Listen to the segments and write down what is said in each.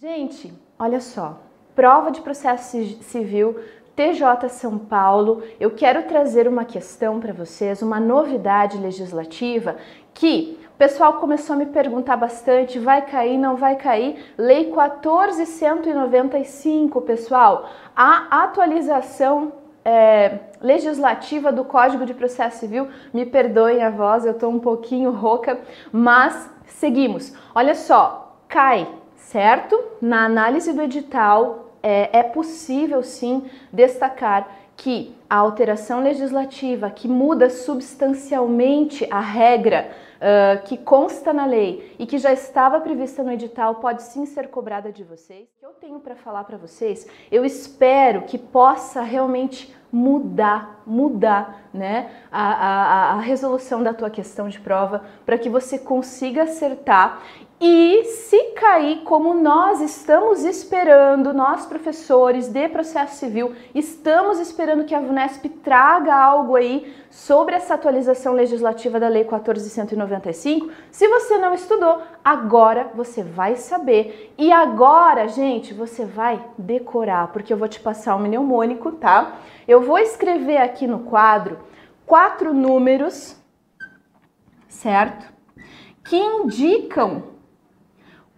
Gente, olha só, prova de processo civil TJ São Paulo, eu quero trazer uma questão para vocês, uma novidade legislativa que o pessoal começou a me perguntar bastante, vai cair, não vai cair? Lei 14195, pessoal, a atualização é, legislativa do Código de Processo Civil, me perdoem a voz, eu estou um pouquinho rouca, mas seguimos. Olha só, cai, certo? Na análise do edital, é, é possível sim destacar que a alteração legislativa que muda substancialmente a regra uh, que consta na lei e que já estava prevista no edital pode sim ser cobrada de vocês. O que eu tenho para falar para vocês, eu espero que possa realmente mudar, mudar né, a, a, a resolução da tua questão de prova para que você consiga acertar e se cair como nós estamos esperando, nós professores de processo civil, estamos esperando que a VUNESP traga algo aí sobre essa atualização legislativa da Lei 14.195. Se você não estudou, agora você vai saber. E agora, gente, você vai decorar, porque eu vou te passar um mnemônico, tá? Eu vou escrever aqui no quadro quatro números, certo? Que indicam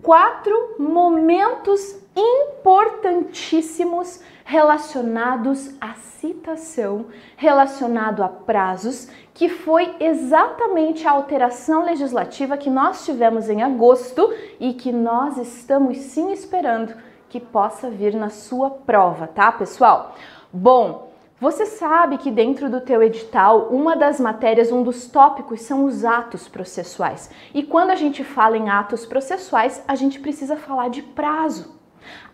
quatro momentos importantíssimos relacionados à citação, relacionado a prazos, que foi exatamente a alteração legislativa que nós tivemos em agosto e que nós estamos sim esperando que possa vir na sua prova, tá, pessoal? Bom, você sabe que dentro do teu edital, uma das matérias, um dos tópicos são os atos processuais. E quando a gente fala em atos processuais, a gente precisa falar de prazo.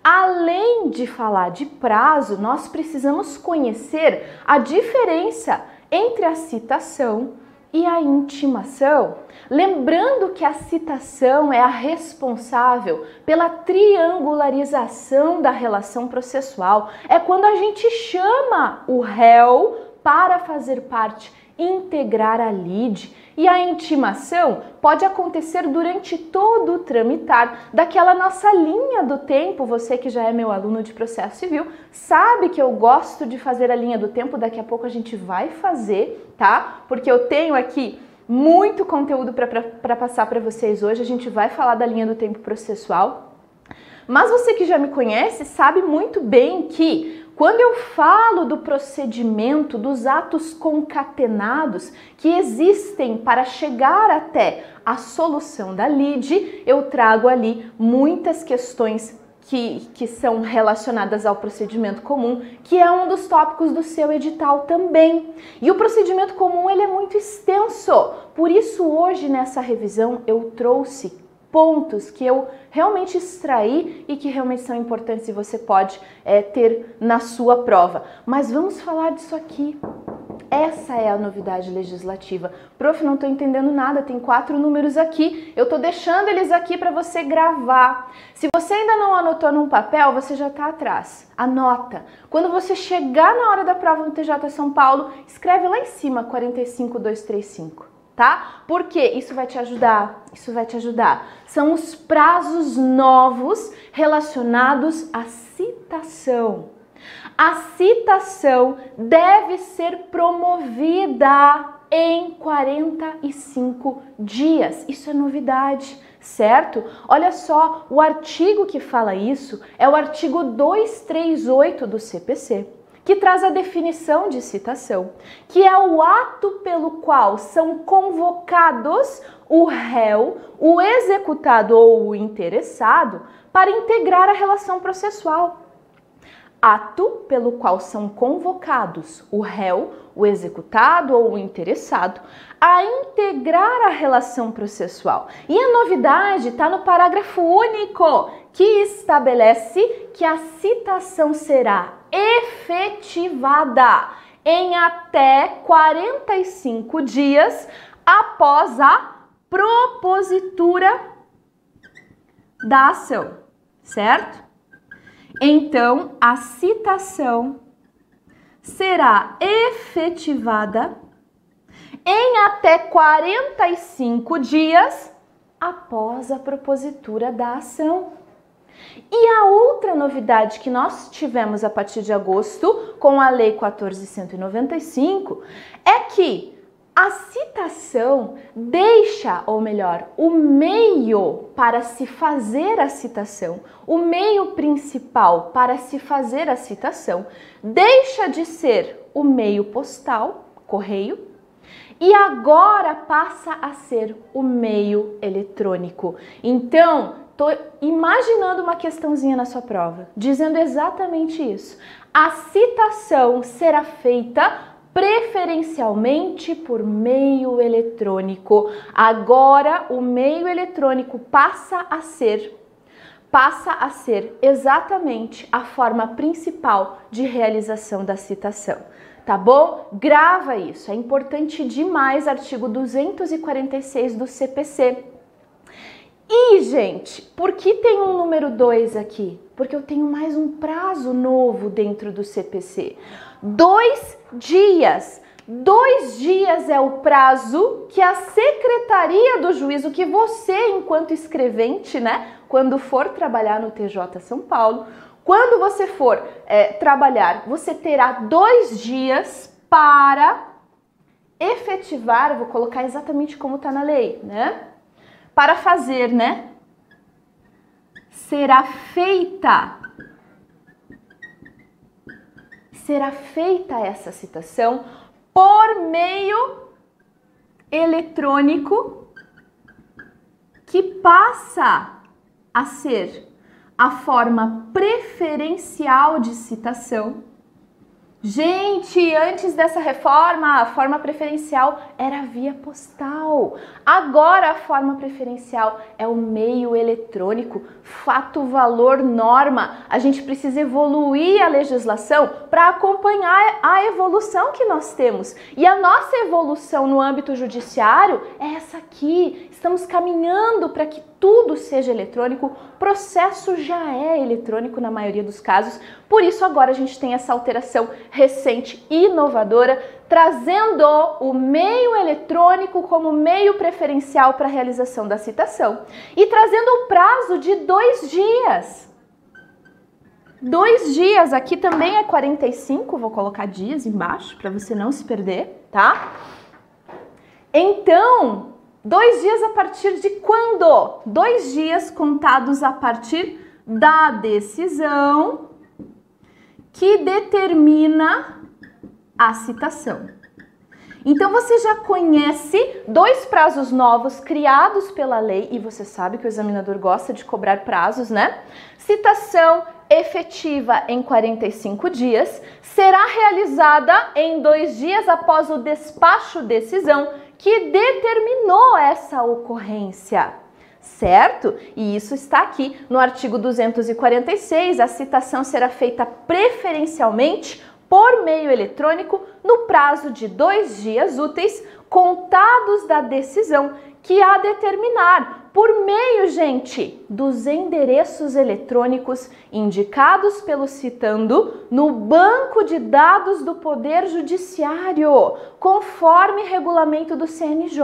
Além de falar de prazo, nós precisamos conhecer a diferença entre a citação e a intimação. Lembrando que a citação é a responsável pela triangularização da relação processual. É quando a gente chama o réu para fazer parte integrar a lide e a intimação pode acontecer durante todo o tramitar daquela nossa linha do tempo. Você que já é meu aluno de processo civil sabe que eu gosto de fazer a linha do tempo, daqui a pouco a gente vai fazer, tá? Porque eu tenho aqui muito conteúdo para passar para vocês hoje. A gente vai falar da linha do tempo processual. Mas você que já me conhece sabe muito bem que quando eu falo do procedimento, dos atos concatenados que existem para chegar até a solução da lide, eu trago ali muitas questões que, que, são relacionadas ao procedimento comum, que é um dos tópicos do seu edital também. E o procedimento comum ele é muito extenso, por isso hoje nessa revisão eu trouxe pontos que eu realmente extraí e que realmente são importantes e você pode é, ter na sua prova. Mas vamos falar disso aqui. Essa é a novidade legislativa. Prof, não estou entendendo nada, tem quatro números aqui, eu estou deixando eles aqui para você gravar. Se você ainda não anotou num papel, você já está atrás. Anota. Quando você chegar na hora da prova no TJ São Paulo, escreve lá em cima 45235 tá? Porque isso vai te ajudar, isso vai te ajudar. São os prazos novos relacionados à citação. A citação deve ser promovida em 45 dias. Isso é novidade, certo? Olha só, o artigo que fala isso é o artigo 238 do CPC que traz a definição de citação, que é o ato pelo qual são convocados o réu, o executado ou o interessado para integrar a relação processual. Ato pelo qual são convocados o réu, o executado ou o interessado a integrar a relação processual. E a novidade está no parágrafo único, que estabelece que a citação será efetivada em até 45 dias após a propositura da ação, certo? Então, a citação será efetivada em até 45 dias após a propositura da ação. E a outra novidade que nós tivemos a partir de agosto com a Lei 1495 é que a citação deixa, ou melhor, o meio para se fazer a citação, o meio principal para se fazer a citação, deixa de ser o meio postal, correio, e agora passa a ser o meio eletrônico. Então, tô imaginando uma questãozinha na sua prova, dizendo exatamente isso. A citação será feita preferencialmente por meio eletrônico. Agora o meio eletrônico passa a ser passa a ser exatamente a forma principal de realização da citação. Tá bom? Grava isso, é importante demais, artigo 246 do CPC. E, gente, por que tem um número 2 aqui? Porque eu tenho mais um prazo novo dentro do CPC dois dias. Dois dias é o prazo que a Secretaria do Juízo, que você, enquanto escrevente, né, quando for trabalhar no TJ São Paulo, quando você for é, trabalhar, você terá dois dias para efetivar, vou colocar exatamente como está na lei, né? Para fazer, né? Será feita será feita essa citação por meio eletrônico que passa a ser a forma preferencial de citação Gente, antes dessa reforma, a forma preferencial era via postal. Agora a forma preferencial é o meio eletrônico. Fato, valor, norma. A gente precisa evoluir a legislação para acompanhar a evolução que nós temos. E a nossa evolução no âmbito judiciário é essa aqui. Estamos caminhando para que tudo seja eletrônico, o processo já é eletrônico na maioria dos casos, por isso agora a gente tem essa alteração recente e inovadora, trazendo o meio eletrônico como meio preferencial para a realização da citação e trazendo o prazo de dois dias. Dois dias, aqui também é 45, vou colocar dias embaixo para você não se perder, tá? Então, Dois dias a partir de quando? Dois dias contados a partir da decisão que determina a citação. Então você já conhece dois prazos novos criados pela lei e você sabe que o examinador gosta de cobrar prazos, né? Citação efetiva em 45 dias será realizada em dois dias após o despacho decisão que determinou essa ocorrência, certo? E isso está aqui no artigo 246. A citação será feita preferencialmente por meio eletrônico no prazo de dois dias úteis contados da decisão que a determinar por meio, gente, dos endereços eletrônicos indicados pelo citando no banco de dados do Poder Judiciário, conforme regulamento do CNJ.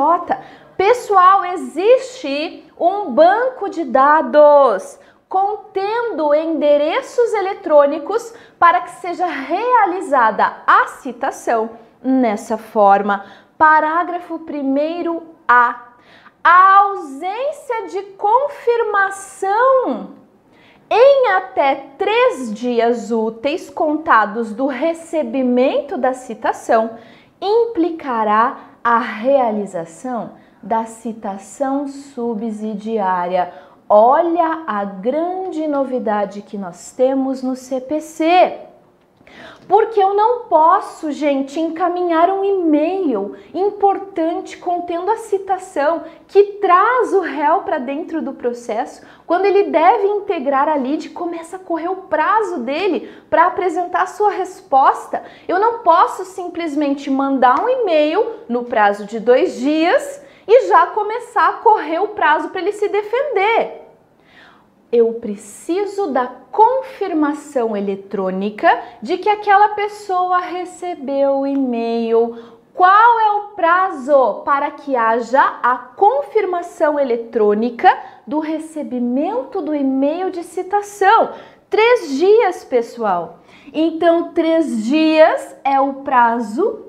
Pessoal, existe um banco de dados contendo endereços eletrônicos para que seja realizada a citação nessa forma. Parágrafo 1A a ausência de confirmação em até três dias úteis contados do recebimento da citação implicará a realização da citação subsidiária. Olha a grande novidade que nós temos no CPC. Porque eu não posso, gente, encaminhar um e-mail importante contendo a citação que traz o réu para dentro do processo, quando ele deve integrar a lide, começa a correr o prazo dele para apresentar a sua resposta. Eu não posso simplesmente mandar um e-mail no prazo de dois dias e já começar a correr o prazo para ele se defender eu preciso da confirmação eletrônica de que aquela pessoa recebeu o e-mail Qual é o prazo para que haja a confirmação eletrônica do recebimento do e-mail de citação? Três dias, pessoal. Então, três dias é o prazo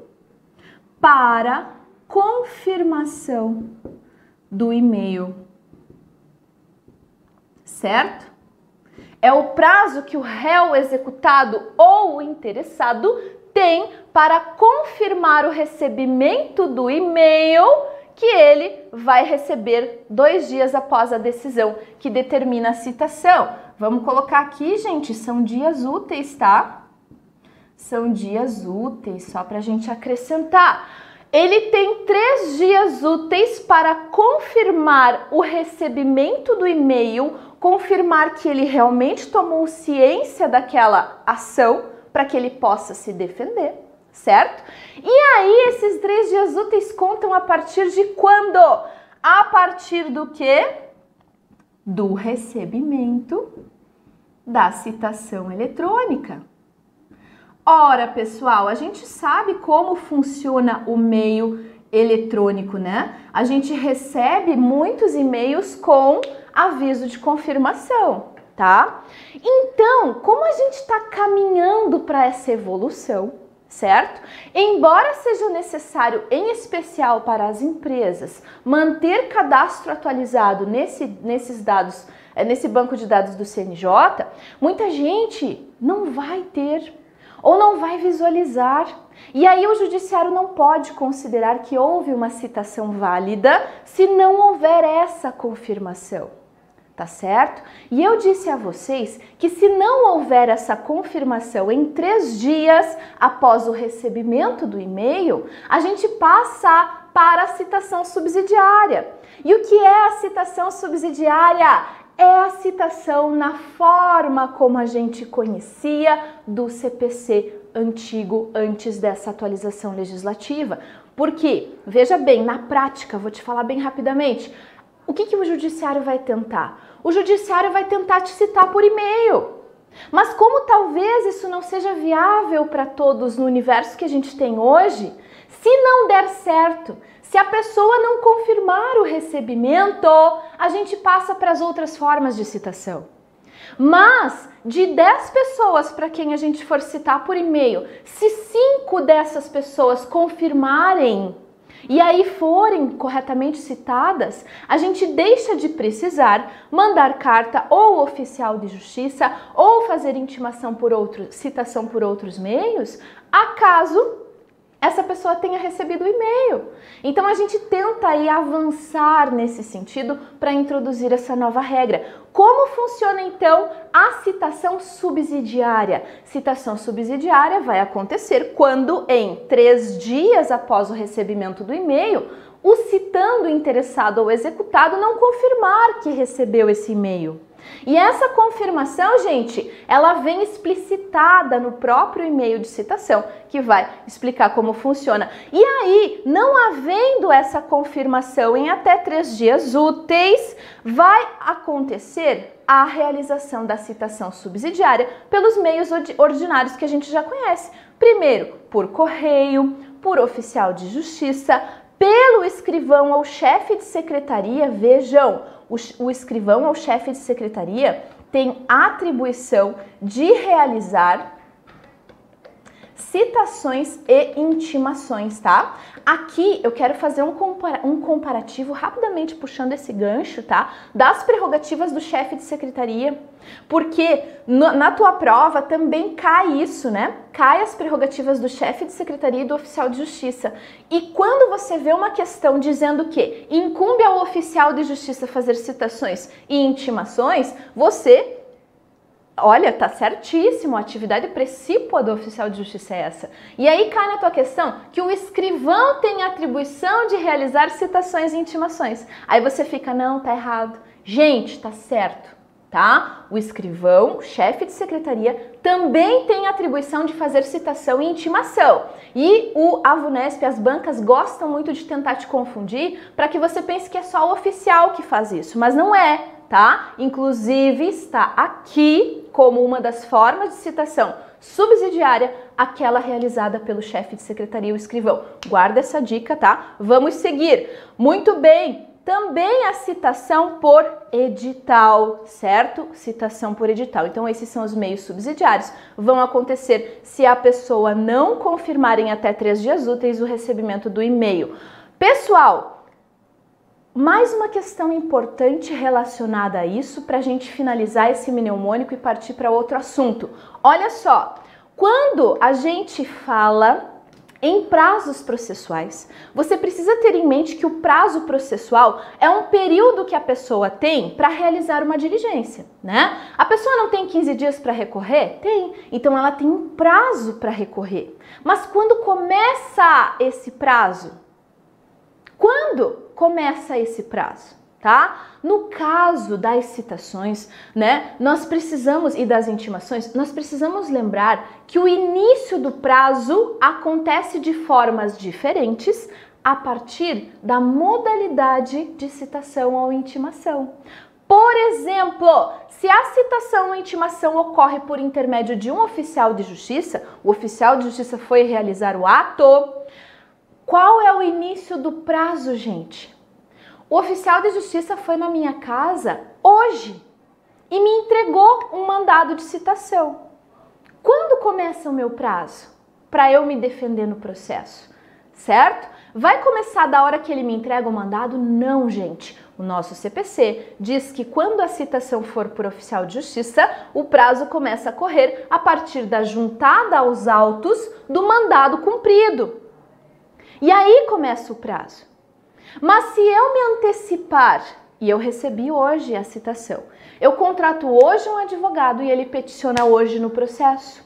para confirmação do e-mail. Certo? É o prazo que o réu executado ou o interessado tem para confirmar o recebimento do e-mail que ele vai receber dois dias após a decisão que determina a citação. Vamos colocar aqui, gente, são dias úteis, tá? São dias úteis, só para a gente acrescentar. Ele tem três dias úteis para confirmar o recebimento do e-mail, confirmar que ele realmente tomou ciência daquela ação para que ele possa se defender, certo? E aí, esses três dias úteis contam a partir de quando? A partir do que? Do recebimento da citação eletrônica. Ora, pessoal, a gente sabe como funciona o meio eletrônico, né? A gente recebe muitos e-mails com aviso de confirmação tá? Então, como a gente está caminhando para essa evolução, certo? Embora seja necessário, em especial para as empresas, manter cadastro atualizado nesse, nesses dados, eh, nesse banco de dados do CNJ, muita gente não vai ter ou não vai visualizar. E aí o judiciário não pode considerar que houve uma citação válida se não houver essa confirmação tá certo? E eu disse a vocês que se não houver essa confirmação em três dias após o recebimento do e-mail, a gente passa para a citação subsidiária. E o que é a citação subsidiária? É a citação na forma como a gente conhecia do CPC antigo antes dessa atualização legislativa. Porque, veja bem, na prática, vou te falar bem rapidamente, o que, que o judiciário vai tentar? O judiciário vai tentar te citar por e-mail. Mas como talvez isso não seja viável para todos no universo que a gente tem hoje, se não der certo, se a pessoa não confirmar o recebimento, a gente passa para as outras formas de citação. Mas de 10 pessoas para quem a gente for citar por e-mail, se cinco dessas pessoas confirmarem e aí forem corretamente citadas, a gente deixa de precisar mandar carta ou oficial de justiça ou fazer intimação por outro, citação por outros meios, acaso essa pessoa tenha recebido o e-mail. Então a gente tenta aí avançar nesse sentido para introduzir essa nova regra. Como funciona então a citação subsidiária? Citação subsidiária vai acontecer quando, em três dias após o recebimento do e-mail, o citando interessado ou executado não confirmar que recebeu esse e-mail. E essa confirmação, gente, ela vem explicitada no próprio e-mail de citação, que vai explicar como funciona. E aí, não havendo essa confirmação em até três dias úteis, vai acontecer a realização da citação subsidiária pelos meios ordinários que a gente já conhece. Primeiro, por correio, por oficial de justiça, pelo escrivão ou chefe de secretaria, vejam, o, o escrivão ou chefe de secretaria tem atribuição de realizar citações e intimações, tá? Aqui eu quero fazer um, compara um comparativo rapidamente puxando esse gancho, tá? Das prerrogativas do chefe de secretaria, porque no, na tua prova também cai isso, né? Cai as prerrogativas do chefe de secretaria e do oficial de justiça. E quando você vê uma questão dizendo que incumbe ao oficial de justiça fazer citações e intimações, você Olha, tá certíssimo, a atividade precípua do oficial de justiça é essa. E aí cai na tua questão que o escrivão tem atribuição de realizar citações e intimações. Aí você fica, não, tá errado. Gente, tá certo, tá? O escrivão, chefe de secretaria, também tem atribuição de fazer citação e intimação. E o Avunesp, as bancas gostam muito de tentar te confundir para que você pense que é só o oficial que faz isso, mas não é, tá? Inclusive está aqui como uma das formas de citação subsidiária aquela realizada pelo chefe de secretaria ou escrivão. Guarda essa dica, tá? Vamos seguir. Muito bem. Também a citação por edital, certo? Citação por edital. Então, esses são os meios subsidiários. Vão acontecer se a pessoa não confirmar em até três dias úteis o recebimento do e-mail. Pessoal, mais uma questão importante relacionada a isso para a gente finalizar esse mnemônico e partir para outro assunto. Olha só, quando a gente fala em prazos processuais, você precisa ter em mente que o prazo processual é um período que a pessoa tem para realizar uma diligência, né? A pessoa não tem 15 dias para recorrer? Tem. Então ela tem um prazo para recorrer. Mas quando começa esse prazo? Quando começa esse prazo? Tá? No caso das citações, né, nós precisamos e das intimações, nós precisamos lembrar que o início do prazo acontece de formas diferentes a partir da modalidade de citação ou intimação. Por exemplo, se a citação ou intimação ocorre por intermédio de um oficial de justiça, o oficial de justiça foi realizar o ato, qual é o início do prazo, gente? O oficial de justiça foi na minha casa hoje e me entregou um mandado de citação. Quando começa o meu prazo para eu me defender no processo? Certo? Vai começar da hora que ele me entrega o mandado? Não, gente. O nosso CPC diz que quando a citação for por oficial de justiça, o prazo começa a correr a partir da juntada aos autos do mandado cumprido. E aí começa o prazo. Mas se eu me antecipar, e eu recebi hoje a citação, eu contrato hoje um advogado e ele peticiona hoje no processo.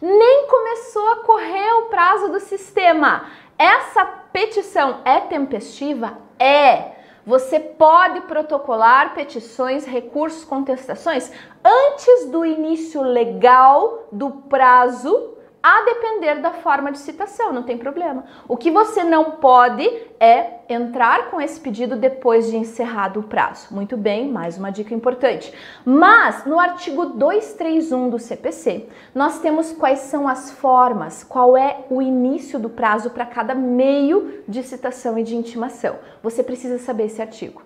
Nem começou a correr o prazo do sistema. Essa petição é tempestiva? É. Você pode protocolar petições, recursos, contestações antes do início legal do prazo a depender da forma de citação, não tem problema. O que você não pode é entrar com esse pedido depois de encerrado o prazo. Muito bem, mais uma dica importante. Mas no artigo 231 do CPC, nós temos quais são as formas, qual é o início do prazo para cada meio de citação e de intimação. Você precisa saber esse artigo.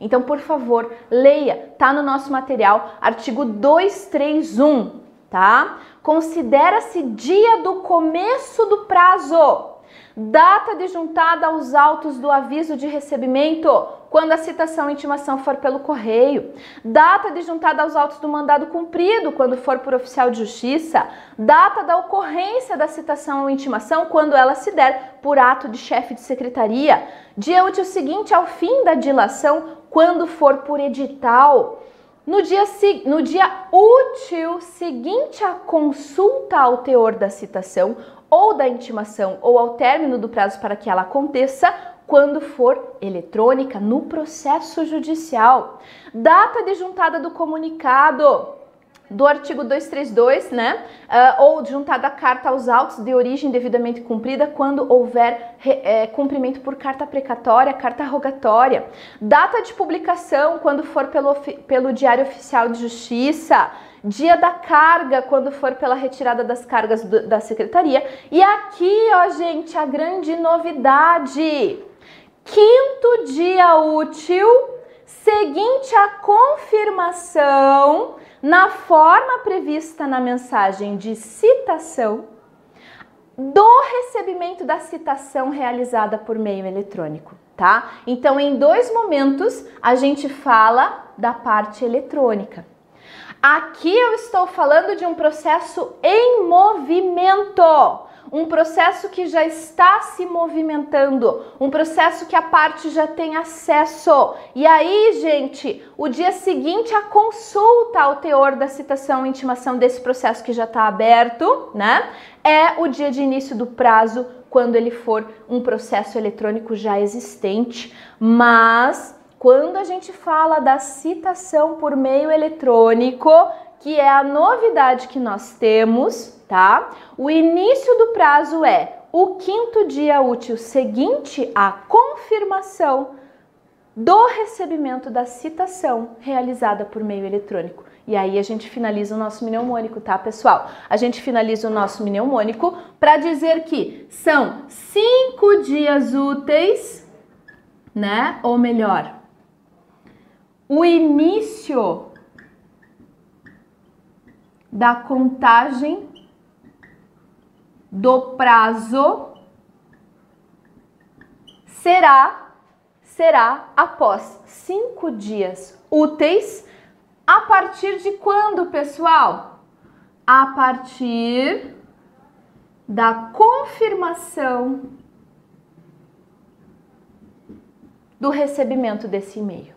Então, por favor, leia, tá no nosso material, artigo 231, tá? Considera-se dia do começo do prazo, data de juntada aos autos do aviso de recebimento, quando a citação e intimação for pelo correio, data de juntada aos autos do mandado cumprido, quando for por oficial de justiça, data da ocorrência da citação ou intimação, quando ela se der por ato de chefe de secretaria, dia útil seguinte ao fim da dilação, quando for por edital. No dia, no dia útil seguinte à consulta ao teor da citação ou da intimação ou ao término do prazo para que ela aconteça, quando for eletrônica no processo judicial. Data de juntada do comunicado do artigo 232, né? Uh, ou juntada a carta aos autos de origem devidamente cumprida quando houver é, cumprimento por carta precatória, carta rogatória. Data de publicação quando for pelo, pelo Diário Oficial de Justiça. Dia da carga, quando for pela retirada das cargas do, da secretaria. E aqui, ó, gente, a grande novidade. Quinto dia útil, seguinte à confirmação na forma prevista na mensagem de citação do recebimento da citação realizada por meio eletrônico, tá? Então, em dois momentos, a gente fala da parte eletrônica. Aqui eu estou falando de um processo em movimento um processo que já está se movimentando, um processo que a parte já tem acesso. E aí, gente, o dia seguinte a consulta ao teor da citação e intimação desse processo que já está aberto, né? É o dia de início do prazo quando ele for um processo eletrônico já existente, mas quando a gente fala da citação por meio eletrônico, que é a novidade que nós temos, tá? O início do prazo é o quinto dia útil seguinte à confirmação do recebimento da citação realizada por meio eletrônico. E aí a gente finaliza o nosso mnemônico, tá, pessoal? A gente finaliza o nosso mnemônico para dizer que são cinco dias úteis, né? Ou melhor, o início da contagem do prazo será será após cinco dias úteis a partir de quando, pessoal? A partir da confirmação do recebimento desse e-mail.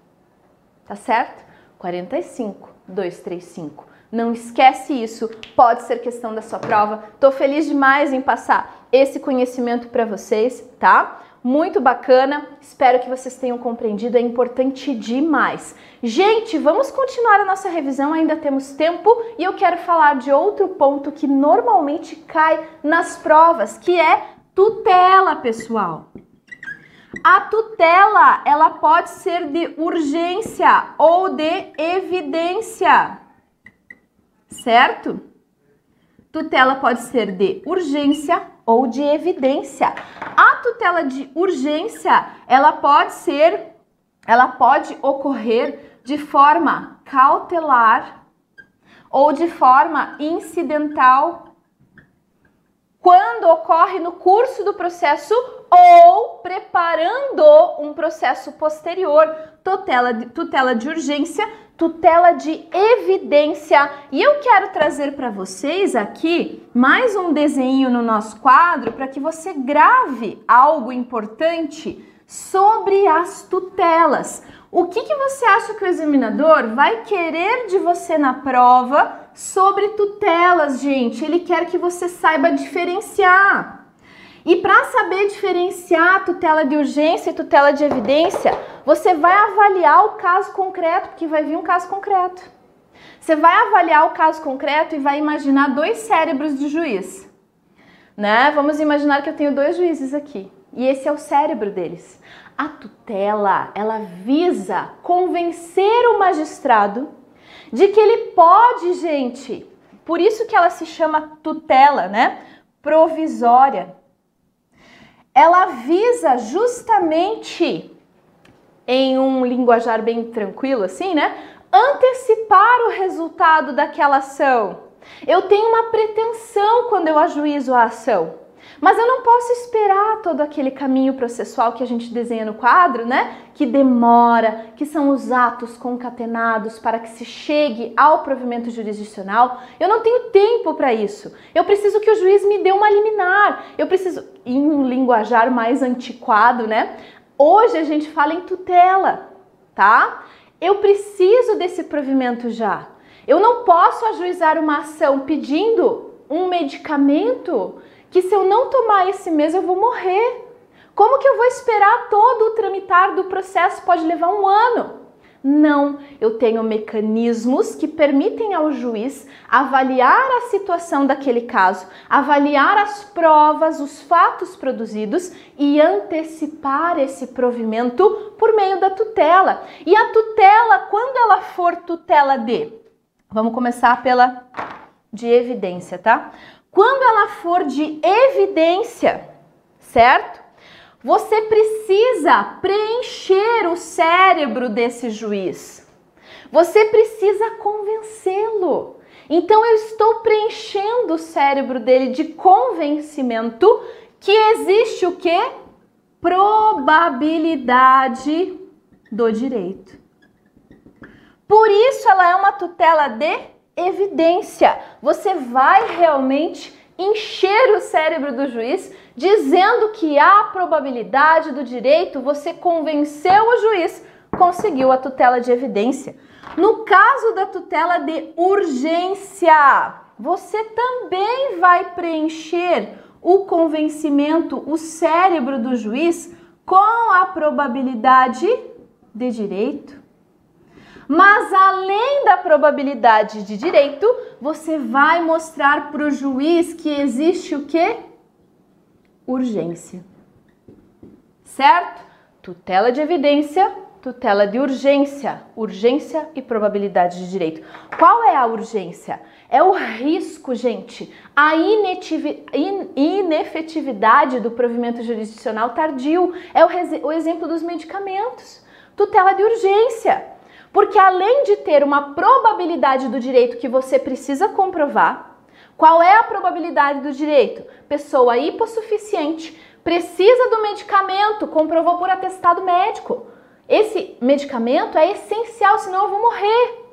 Tá certo? 45 235. Não esquece isso, pode ser questão da sua prova. Tô feliz demais em passar esse conhecimento para vocês, tá? muito bacana. Espero que vocês tenham compreendido, é importante demais. Gente, vamos continuar a nossa revisão, ainda temos tempo e eu quero falar de outro ponto que normalmente cai nas provas, que é tutela, pessoal. A tutela, ela pode ser de urgência ou de evidência. Certo? Tutela pode ser de urgência ou de evidência. A tutela de urgência, ela pode ser, ela pode ocorrer de forma cautelar ou de forma incidental quando ocorre no curso do processo ou preparando um processo posterior, tutela de, tutela de urgência tutela de evidência. E eu quero trazer para vocês aqui mais um desenho no nosso quadro para que você grave algo importante sobre as tutelas. O que, que você acha que o examinador vai querer de você na prova sobre tutelas, gente? Ele quer que você saiba diferenciar. E para saber diferenciar tutela de urgência e tutela de evidência, você vai avaliar o caso concreto, porque vai vir um caso concreto. Você vai avaliar o caso concreto e vai imaginar dois cérebros de juiz. Né? Vamos imaginar que eu tenho dois juízes aqui. E esse é o cérebro deles. A tutela, ela visa convencer o magistrado de que ele pode, gente. Por isso que ela se chama tutela, né? Provisória ela visa justamente em um linguajar bem tranquilo assim, né? Antecipar o resultado daquela ação. Eu tenho uma pretensão quando eu ajuizo a ação. Mas eu não posso esperar todo aquele caminho processual que a gente desenha no quadro, né? Que demora, que são os atos concatenados para que se chegue ao provimento jurisdicional. Eu não tenho tempo para isso. Eu preciso que o juiz me dê uma liminar. Eu preciso, em um linguajar mais antiquado, né? Hoje a gente fala em tutela, tá? Eu preciso desse provimento já. Eu não posso ajuizar uma ação pedindo um medicamento que se eu não tomar esse mês eu vou morrer. Como que eu vou esperar todo o tramitar do processo? Pode levar um ano. Não, eu tenho mecanismos que permitem ao juiz avaliar a situação daquele caso, avaliar as provas, os fatos produzidos e antecipar esse provimento por meio da tutela. E a tutela, quando ela for tutela de, vamos começar pela de evidência, tá? Quando ela for de evidência, certo? Você precisa preencher o cérebro desse juiz. Você precisa convencê-lo. Então eu estou preenchendo o cérebro dele de convencimento que existe o que? Probabilidade do direito. Por isso ela é uma tutela de evidência. Você vai realmente encher o cérebro do juiz dizendo que há probabilidade do direito, você convenceu o juiz, conseguiu a tutela de evidência. No caso da tutela de urgência, você também vai preencher o convencimento, o cérebro do juiz com a probabilidade de direito. Mas além da probabilidade de direito, você vai mostrar para o juiz que existe o que? Urgência. Certo? Tutela de evidência, tutela de urgência, urgência e probabilidade de direito. Qual é a urgência? É o risco, gente, a inefetividade do provimento jurisdicional tardio. É o, o exemplo dos medicamentos. Tutela de urgência. Porque além de ter uma probabilidade do direito que você precisa comprovar, qual é a probabilidade do direito? Pessoa hipossuficiente, precisa do medicamento, comprovou por atestado médico. Esse medicamento é essencial, senão eu vou morrer.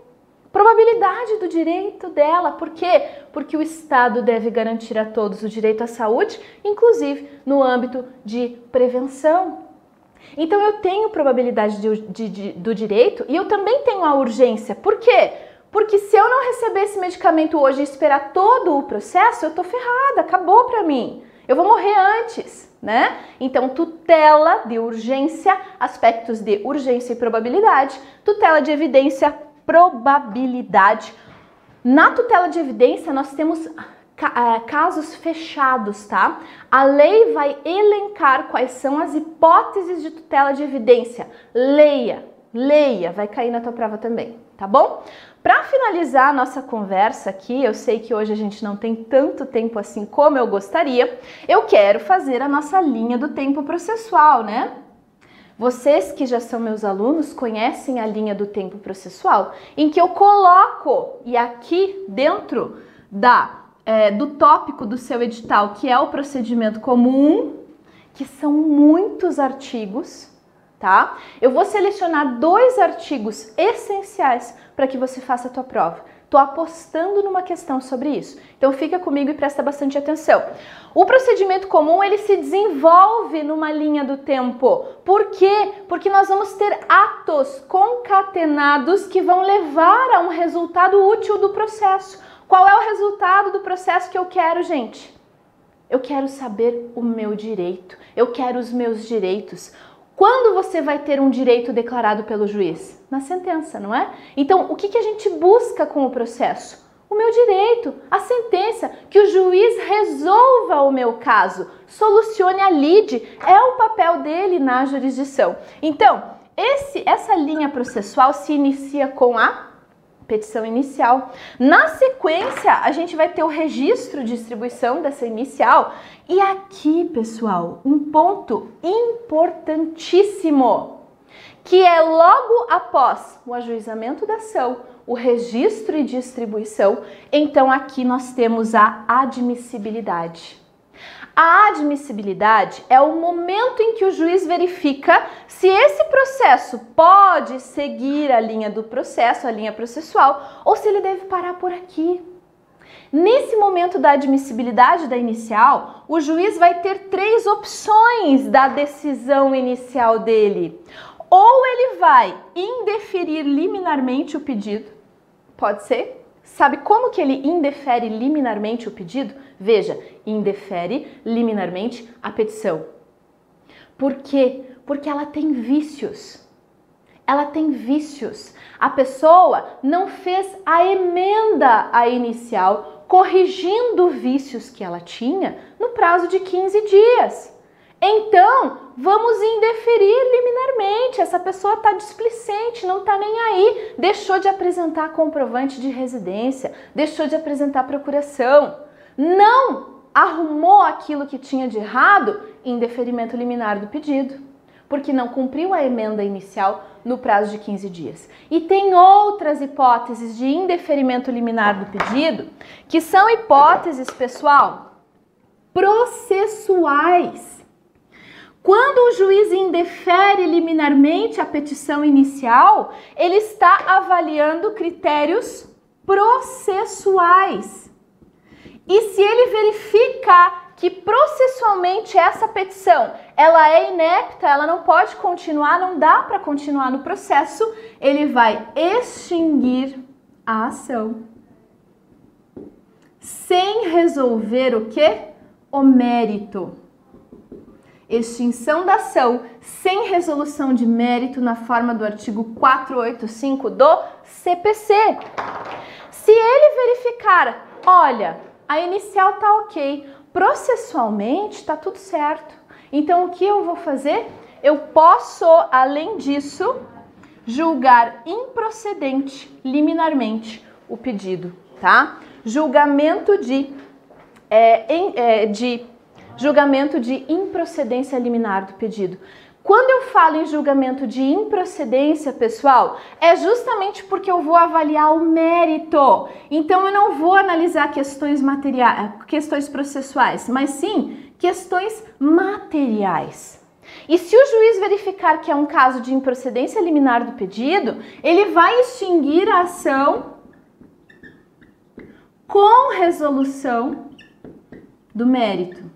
Probabilidade do direito dela, por quê? Porque o Estado deve garantir a todos o direito à saúde, inclusive no âmbito de prevenção. Então eu tenho probabilidade de, de, de, do direito e eu também tenho a urgência. Por quê? Porque se eu não receber esse medicamento hoje e esperar todo o processo, eu tô ferrada, acabou para mim. Eu vou morrer antes né? Então, tutela de urgência, aspectos de urgência e probabilidade, tutela de evidência, probabilidade. Na tutela de evidência, nós temos casos fechados, tá? A lei vai elencar quais são as hipóteses de tutela de evidência. Leia, leia, vai cair na tua prova também, tá bom? Para finalizar a nossa conversa aqui, eu sei que hoje a gente não tem tanto tempo assim como eu gostaria, eu quero fazer a nossa linha do tempo processual, né? Vocês que já são meus alunos conhecem a linha do tempo processual, em que eu coloco, e aqui dentro da, é, do tópico do seu edital, que é o procedimento comum, que são muitos artigos, tá? Eu vou selecionar dois artigos essenciais para que você faça a tua prova. Estou apostando numa questão sobre isso. Então fica comigo e presta bastante atenção. O procedimento comum ele se desenvolve numa linha do tempo. Por quê? Porque nós vamos ter atos concatenados que vão levar a um resultado útil do processo. Qual é o resultado do processo que eu quero, gente? Eu quero saber o meu direito. Eu quero os meus direitos. Quando você vai ter um direito declarado pelo juiz? Na sentença, não é? Então, o que, que a gente busca com o processo? O meu direito, a sentença, que o juiz resolva o meu caso, solucione a lide, é o papel dele na jurisdição. Então, esse, essa linha processual se inicia com a petição inicial. Na sequência, a gente vai ter o registro de distribuição dessa inicial. E aqui, pessoal, um ponto importantíssimo, que é logo após o ajuizamento da ação, o registro e distribuição, então aqui nós temos a admissibilidade. A admissibilidade é o momento em que o juiz verifica se esse processo pode seguir a linha do processo, a linha processual, ou se ele deve parar por aqui. Nesse momento da admissibilidade da inicial, o juiz vai ter três opções da decisão inicial dele. Ou ele vai indeferir liminarmente o pedido, pode ser, Sabe como que ele indefere liminarmente o pedido? Veja, indefere liminarmente a petição. Por quê? Porque ela tem vícios. Ela tem vícios. A pessoa não fez a emenda inicial corrigindo vícios que ela tinha no prazo de 15 dias. Então, vamos indeferir liminarmente. Essa pessoa está displicente, não está nem aí. Deixou de apresentar comprovante de residência, deixou de apresentar procuração. Não arrumou aquilo que tinha de errado em deferimento liminar do pedido, porque não cumpriu a emenda inicial no prazo de 15 dias. E tem outras hipóteses de indeferimento liminar do pedido, que são hipóteses, pessoal, processuais quando o juiz indefere liminarmente a petição inicial, ele está avaliando critérios processuais. E se ele verificar que processualmente essa petição ela é inepta, ela não pode continuar, não dá para continuar no processo, ele vai extinguir a ação sem resolver o que? O mérito extinção da ação sem resolução de mérito na forma do artigo 485 do CPC. Se ele verificar, olha, a inicial tá ok, processualmente tá tudo certo. Então o que eu vou fazer? Eu posso, além disso, julgar improcedente liminarmente o pedido, tá? Julgamento de, é, em, é, de julgamento de improcedência liminar do pedido. Quando eu falo em julgamento de improcedência, pessoal, é justamente porque eu vou avaliar o mérito. Então eu não vou analisar questões materiais, questões processuais, mas sim questões materiais. E se o juiz verificar que é um caso de improcedência liminar do pedido, ele vai extinguir a ação com resolução do mérito.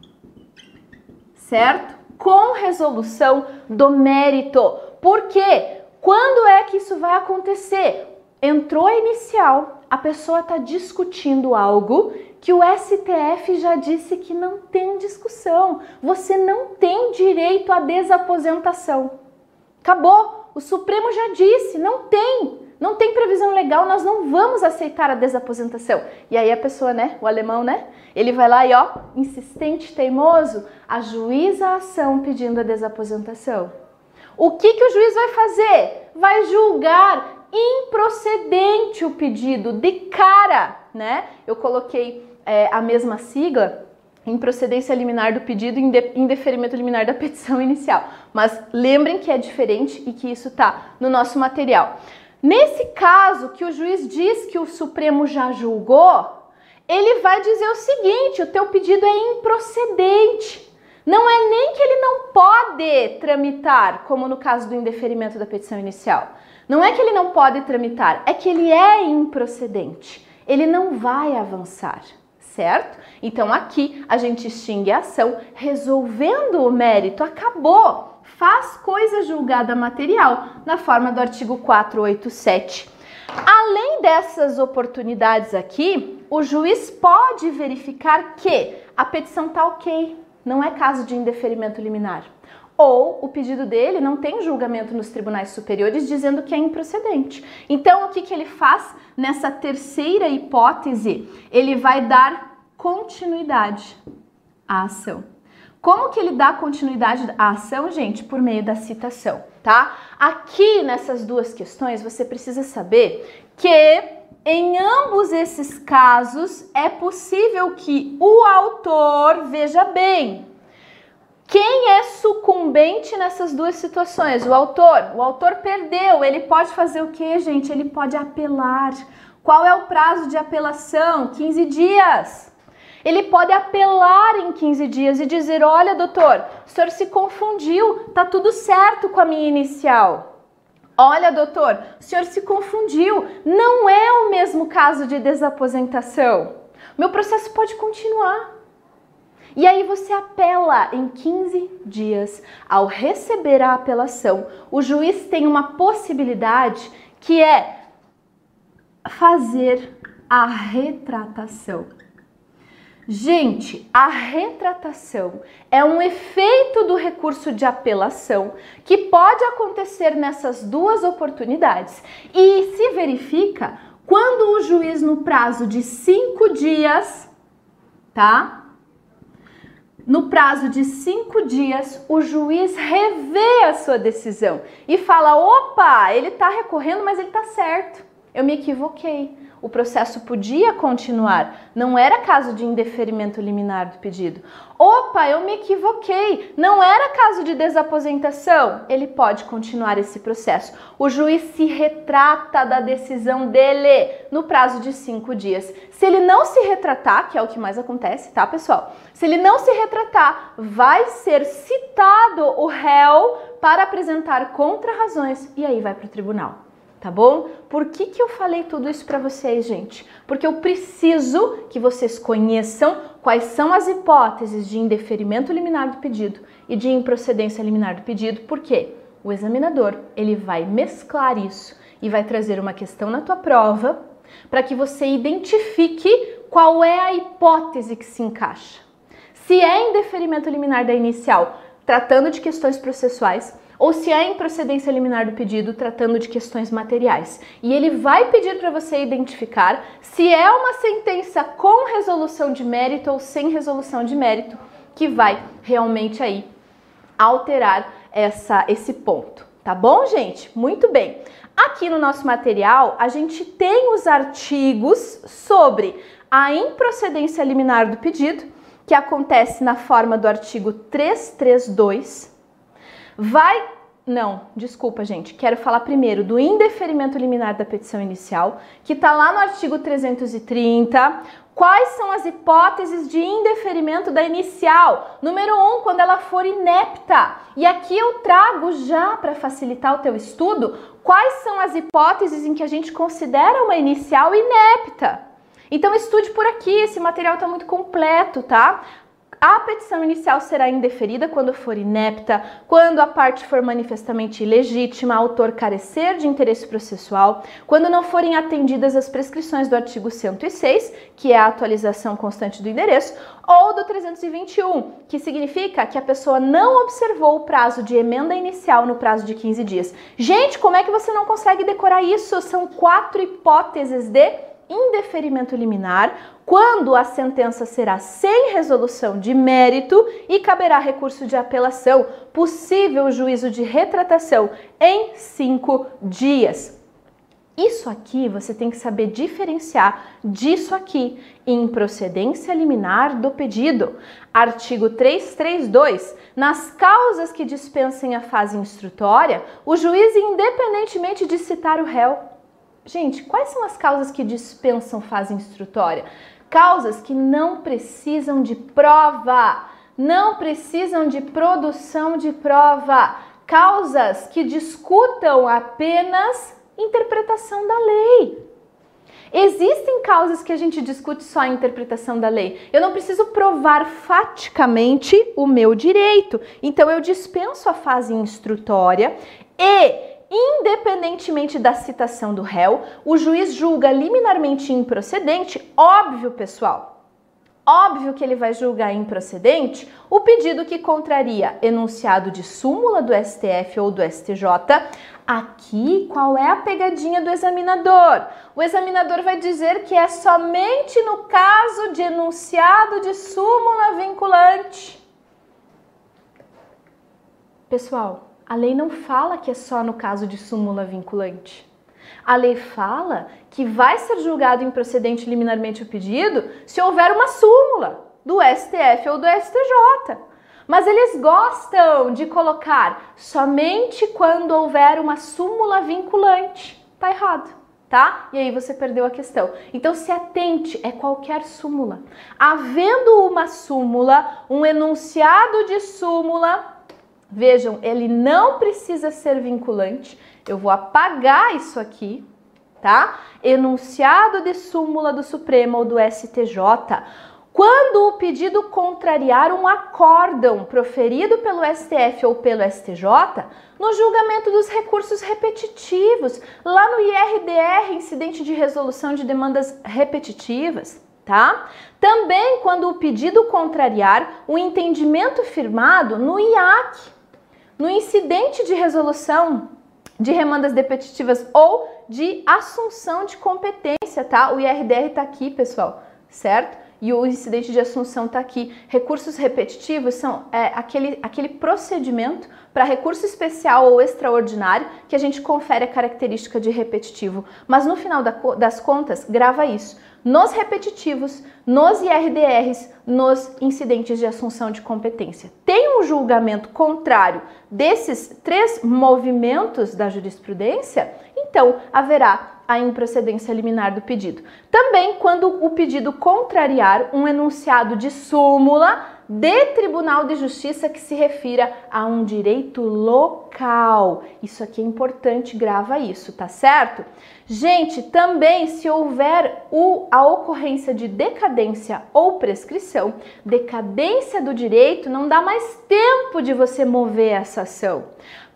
Certo? Com resolução do mérito. Porque quando é que isso vai acontecer? Entrou a inicial, a pessoa está discutindo algo que o STF já disse que não tem discussão. Você não tem direito à desaposentação. Acabou. O Supremo já disse, não tem. Não tem previsão legal, nós não vamos aceitar a desaposentação. E aí a pessoa, né, o alemão, né, ele vai lá e ó, insistente, teimoso, ajuiza a ação pedindo a desaposentação. O que que o juiz vai fazer? Vai julgar improcedente o pedido de cara, né? Eu coloquei é, a mesma sigla em procedência liminar do pedido em deferimento liminar da petição inicial. Mas lembrem que é diferente e que isso está no nosso material. Nesse caso que o juiz diz que o Supremo já julgou, ele vai dizer o seguinte: o teu pedido é improcedente. Não é nem que ele não pode tramitar, como no caso do indeferimento da petição inicial. Não é que ele não pode tramitar, é que ele é improcedente. Ele não vai avançar certo? Então aqui a gente extingue a ação resolvendo o mérito, acabou. Faz coisa julgada material na forma do artigo 487. Além dessas oportunidades aqui, o juiz pode verificar que a petição está ok, não é caso de indeferimento liminar. Ou o pedido dele não tem julgamento nos tribunais superiores dizendo que é improcedente. Então, o que, que ele faz nessa terceira hipótese? Ele vai dar continuidade à ação. Como que ele dá continuidade à ação, gente? Por meio da citação, tá? Aqui nessas duas questões você precisa saber que em ambos esses casos é possível que o autor veja bem. Quem é sucumbente nessas duas situações? O autor. O autor perdeu. Ele pode fazer o que, gente? Ele pode apelar. Qual é o prazo de apelação? 15 dias. Ele pode apelar em 15 dias e dizer: Olha, doutor, o senhor se confundiu, tá tudo certo com a minha inicial. Olha, doutor, o senhor se confundiu, não é o mesmo caso de desaposentação. Meu processo pode continuar. E aí você apela em 15 dias. Ao receber a apelação, o juiz tem uma possibilidade que é fazer a retratação. Gente, a retratação é um efeito do recurso de apelação que pode acontecer nessas duas oportunidades e se verifica quando o juiz, no prazo de cinco dias, tá? No prazo de cinco dias, o juiz revê a sua decisão e fala: opa, ele tá recorrendo, mas ele tá certo. Eu me equivoquei o processo podia continuar, não era caso de indeferimento liminar do pedido. Opa, eu me equivoquei, não era caso de desaposentação. Ele pode continuar esse processo. O juiz se retrata da decisão dele no prazo de cinco dias. Se ele não se retratar, que é o que mais acontece, tá, pessoal? Se ele não se retratar, vai ser citado o réu para apresentar contra-razões e aí vai para o tribunal tá bom? Por que, que eu falei tudo isso para vocês, gente? Porque eu preciso que vocês conheçam quais são as hipóteses de indeferimento liminar do pedido e de improcedência liminar do pedido, porque o examinador ele vai mesclar isso e vai trazer uma questão na tua prova para que você identifique qual é a hipótese que se encaixa. Se é indeferimento liminar da inicial, tratando de questões processuais, ou se é improcedência liminar do pedido tratando de questões materiais. E ele vai pedir para você identificar se é uma sentença com resolução de mérito ou sem resolução de mérito que vai realmente aí alterar essa, esse ponto Tá bom, gente? Muito bem. Aqui no nosso material, a gente tem os artigos sobre a improcedência liminar do pedido, que acontece na forma do artigo 332. Vai não, desculpa, gente. Quero falar primeiro do indeferimento liminar da petição inicial, que está lá no artigo 330. Quais são as hipóteses de indeferimento da inicial? Número 1, um, quando ela for inepta. E aqui eu trago já para facilitar o teu estudo, quais são as hipóteses em que a gente considera uma inicial inepta. Então estude por aqui, esse material está muito completo, tá? A petição inicial será indeferida quando for inepta, quando a parte for manifestamente ilegítima, autor carecer de interesse processual, quando não forem atendidas as prescrições do artigo 106, que é a atualização constante do endereço, ou do 321, que significa que a pessoa não observou o prazo de emenda inicial no prazo de 15 dias. Gente, como é que você não consegue decorar isso? São quatro hipóteses de indeferimento liminar, quando a sentença será sem resolução de mérito e caberá recurso de apelação, possível juízo de retratação em cinco dias. Isso aqui você tem que saber diferenciar disso aqui, improcedência liminar do pedido. Artigo 332. Nas causas que dispensem a fase instrutória, o juiz, independentemente de citar o réu, Gente, quais são as causas que dispensam fase instrutória? Causas que não precisam de prova, não precisam de produção de prova, causas que discutam apenas interpretação da lei. Existem causas que a gente discute só a interpretação da lei. Eu não preciso provar faticamente o meu direito. Então eu dispenso a fase instrutória e independentemente da citação do réu, o juiz julga liminarmente improcedente, óbvio, pessoal. Óbvio que ele vai julgar improcedente o pedido que contraria enunciado de súmula do STF ou do STJ. Aqui, qual é a pegadinha do examinador? O examinador vai dizer que é somente no caso de enunciado de súmula vinculante. Pessoal, a lei não fala que é só no caso de súmula vinculante. A lei fala que vai ser julgado improcedente liminarmente o pedido se houver uma súmula do STF ou do STJ. Mas eles gostam de colocar somente quando houver uma súmula vinculante. Tá errado, tá? E aí você perdeu a questão. Então se atente, é qualquer súmula. Havendo uma súmula, um enunciado de súmula, Vejam, ele não precisa ser vinculante. Eu vou apagar isso aqui, tá? Enunciado de súmula do Supremo ou do STJ. Quando o pedido contrariar um acórdão proferido pelo STF ou pelo STJ, no julgamento dos recursos repetitivos, lá no IRDR, incidente de resolução de demandas repetitivas, tá? Também quando o pedido contrariar o entendimento firmado no IAC, no incidente de resolução de remandas repetitivas ou de assunção de competência, tá? O IRDR tá aqui, pessoal, certo? E o incidente de assunção tá aqui. Recursos repetitivos são é, aquele, aquele procedimento para recurso especial ou extraordinário que a gente confere a característica de repetitivo. Mas no final das contas, grava isso nos repetitivos, nos IRDRs, nos incidentes de assunção de competência. Tem um julgamento contrário desses três movimentos da jurisprudência, então haverá a improcedência liminar do pedido. Também quando o pedido contrariar um enunciado de súmula de Tribunal de Justiça que se refira a um direito local. Isso aqui é importante, grava isso, tá certo? Gente, também se houver o, a ocorrência de decadência ou prescrição, decadência do direito, não dá mais tempo de você mover essa ação.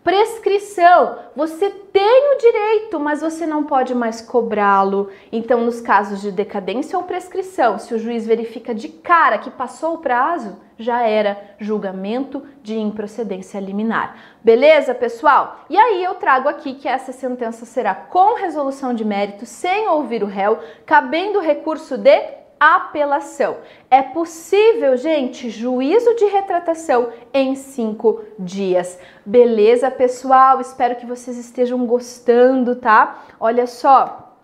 Prescrição, você tem o direito, mas você não pode mais cobrá-lo. Então, nos casos de decadência ou prescrição, se o juiz verifica de cara que passou o prazo, já era julgamento de improcedência liminar. Beleza, pessoal? E aí eu trago aqui que essa sentença será com resolução de mérito, sem ouvir o réu, cabendo recurso de apelação. É possível, gente, juízo de retratação em cinco dias. Beleza, pessoal? Espero que vocês estejam gostando, tá? Olha só,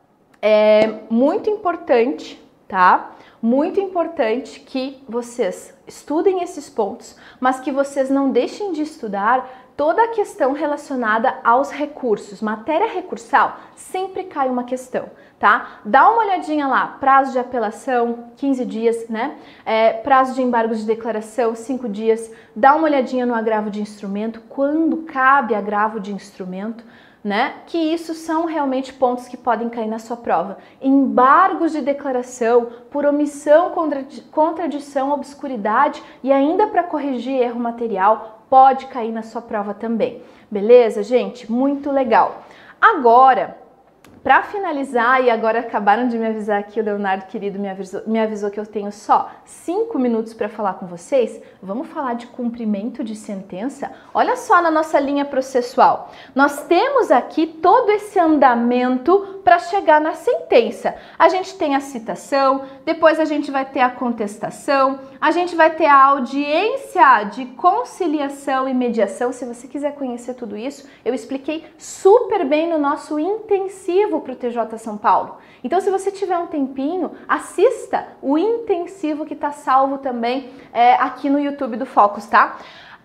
é muito importante, tá? Muito importante que vocês estudem esses pontos, mas que vocês não deixem de estudar toda a questão relacionada aos recursos. Matéria recursal sempre cai uma questão, tá? Dá uma olhadinha lá, prazo de apelação, 15 dias, né? É, prazo de embargo de declaração, 5 dias. Dá uma olhadinha no agravo de instrumento, quando cabe agravo de instrumento né? Que isso são realmente pontos que podem cair na sua prova. Embargos de declaração por omissão, contradição, obscuridade e ainda para corrigir erro material pode cair na sua prova também. Beleza, gente? Muito legal. Agora, para finalizar, e agora acabaram de me avisar aqui, o Leonardo querido me avisou, me avisou que eu tenho só cinco minutos para falar com vocês. Vamos falar de cumprimento de sentença? Olha só na nossa linha processual. Nós temos aqui todo esse andamento para chegar na sentença. A gente tem a citação, depois a gente vai ter a contestação, a gente vai ter a audiência de conciliação e mediação. Se você quiser conhecer tudo isso, eu expliquei super bem no nosso intensivo intensivo para o TJ São Paulo. Então, se você tiver um tempinho, assista o intensivo que está salvo também é, aqui no YouTube do Focus, tá?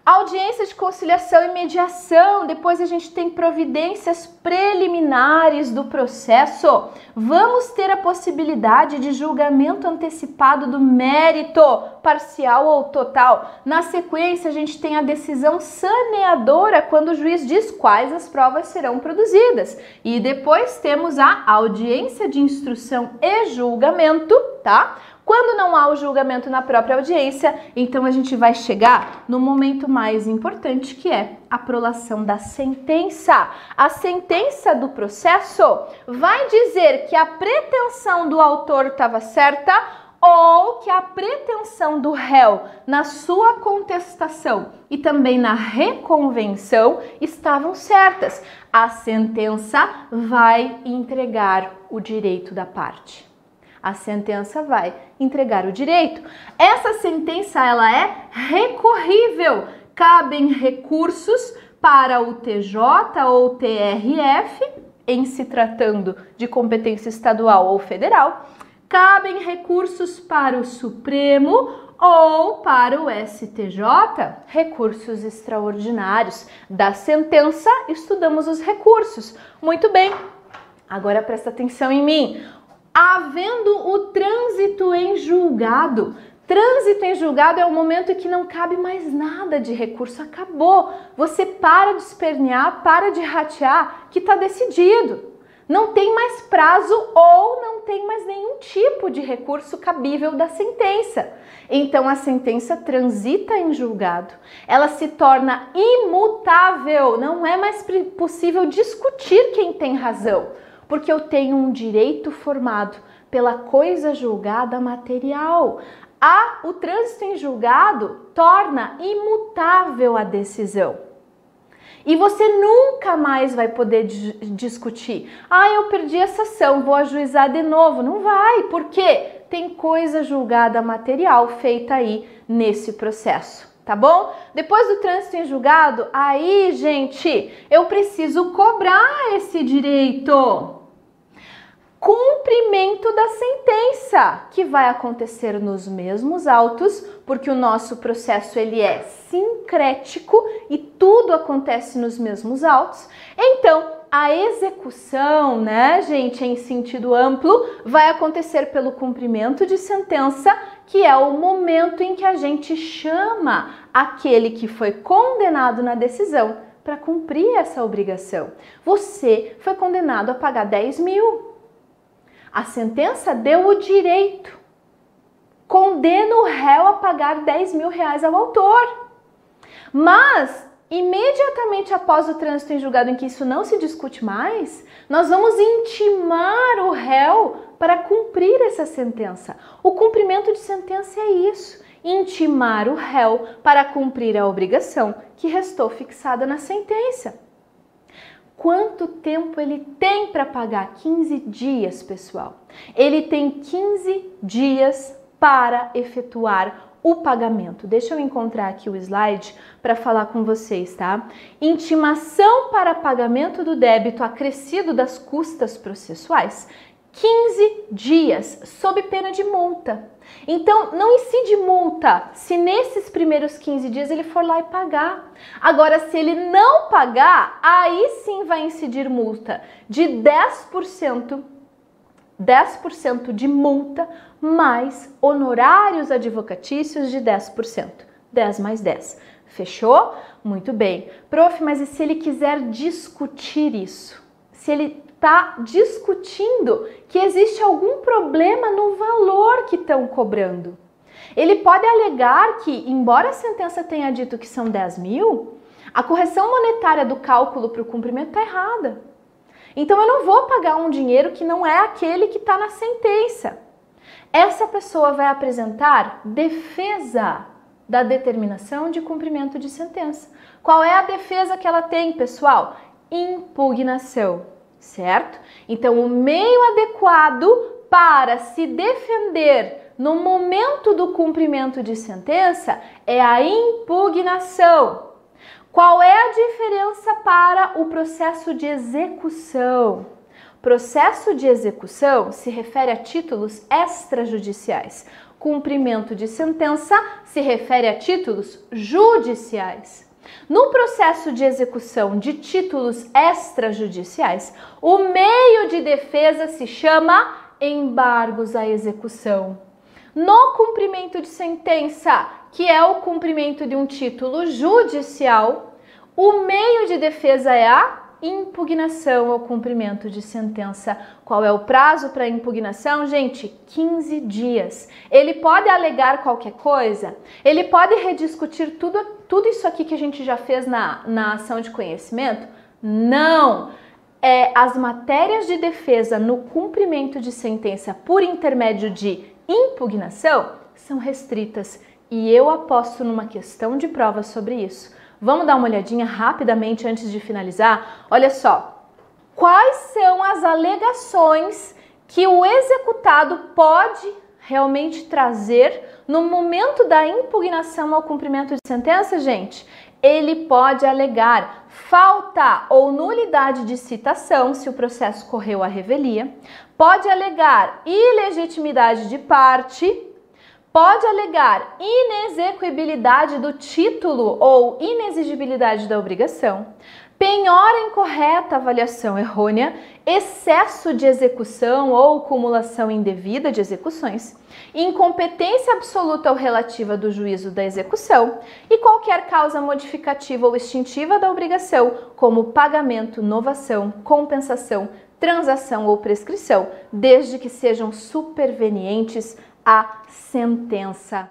Audiência de conciliação e mediação. Depois a gente tem providências preliminares do processo. Vamos ter a possibilidade de julgamento antecipado do mérito, parcial ou total. Na sequência, a gente tem a decisão saneadora quando o juiz diz quais as provas serão produzidas. E depois temos a audiência de instrução e julgamento, tá? Quando não há o julgamento na própria audiência, então a gente vai chegar no momento mais importante que é a prolação da sentença. A sentença do processo vai dizer que a pretensão do autor estava certa ou que a pretensão do réu na sua contestação e também na reconvenção estavam certas. A sentença vai entregar o direito da parte a sentença vai entregar o direito. Essa sentença ela é recorrível. Cabem recursos para o TJ ou TRF, em se tratando de competência estadual ou federal. Cabem recursos para o Supremo ou para o STJ, recursos extraordinários. Da sentença, estudamos os recursos. Muito bem, agora presta atenção em mim havendo o trânsito em julgado. Trânsito em julgado é o momento em que não cabe mais nada de recurso, acabou. Você para de espernear, para de ratear, que está decidido. Não tem mais prazo ou não tem mais nenhum tipo de recurso cabível da sentença. Então a sentença transita em julgado, ela se torna imutável, não é mais possível discutir quem tem razão porque eu tenho um direito formado pela coisa julgada material. A, o trânsito em julgado torna imutável a decisão. E você nunca mais vai poder discutir. Ah, eu perdi essa ação, vou ajuizar de novo. Não vai, porque tem coisa julgada material feita aí nesse processo tá bom? Depois do trânsito em julgado, aí, gente, eu preciso cobrar esse direito. Cumprimento da sentença, que vai acontecer nos mesmos autos, porque o nosso processo ele é sincrético e tudo acontece nos mesmos autos. Então, a execução, né, gente, em sentido amplo, vai acontecer pelo cumprimento de sentença, que é o momento em que a gente chama aquele que foi condenado na decisão para cumprir essa obrigação. Você foi condenado a pagar 10 mil. A sentença deu o direito. Condena o réu a pagar 10 mil reais ao autor. Mas imediatamente após o trânsito em julgado em que isso não se discute mais, nós vamos intimar o réu para cumprir essa sentença. O cumprimento de sentença é isso: intimar o réu para cumprir a obrigação que restou fixada na sentença. Quanto tempo ele tem para pagar? 15 dias, pessoal. Ele tem 15 dias para efetuar o pagamento. Deixa eu encontrar aqui o slide para falar com vocês, tá? Intimação para pagamento do débito acrescido das custas processuais. 15 dias, sob pena de multa. Então, não incide multa se nesses primeiros 15 dias ele for lá e pagar. Agora, se ele não pagar, aí sim vai incidir multa de 10%, 10% de multa mais honorários advocatícios de 10%. 10 mais 10. Fechou? Muito bem. Prof, mas e se ele quiser discutir isso? Se ele está discutindo que existe algum problema no valor que estão cobrando. Ele pode alegar que, embora a sentença tenha dito que são 10 mil, a correção monetária do cálculo para o cumprimento está errada. Então eu não vou pagar um dinheiro que não é aquele que está na sentença. Essa pessoa vai apresentar defesa da determinação de cumprimento de sentença. Qual é a defesa que ela tem, pessoal? Impugnação certo? Então, o meio adequado para se defender no momento do cumprimento de sentença é a impugnação. Qual é a diferença para o processo de execução? Processo de execução se refere a títulos extrajudiciais. Cumprimento de sentença se refere a títulos judiciais. No processo de execução de títulos extrajudiciais, o meio de defesa se chama embargos à execução. No cumprimento de sentença, que é o cumprimento de um título judicial, o meio de defesa é a impugnação ao cumprimento de sentença. Qual é o prazo para impugnação? Gente, 15 dias. Ele pode alegar qualquer coisa? Ele pode rediscutir tudo, tudo isso aqui que a gente já fez na, na ação de conhecimento? Não! É, as matérias de defesa no cumprimento de sentença por intermédio de impugnação são restritas e eu aposto numa questão de prova sobre isso. Vamos dar uma olhadinha rapidamente antes de finalizar? Olha só, quais são as alegações que o executado pode realmente trazer no momento da impugnação ao cumprimento de sentença, gente? Ele pode alegar falta ou nulidade de citação, se o processo correu à revelia, pode alegar ilegitimidade de parte, pode alegar inexequibilidade do título ou inexigibilidade da obrigação, penhora incorreta, avaliação errônea, excesso de execução ou cumulação indevida de execuções, incompetência absoluta ou relativa do juízo da execução e qualquer causa modificativa ou extintiva da obrigação, como pagamento, novação, compensação, transação ou prescrição, desde que sejam supervenientes a sentença.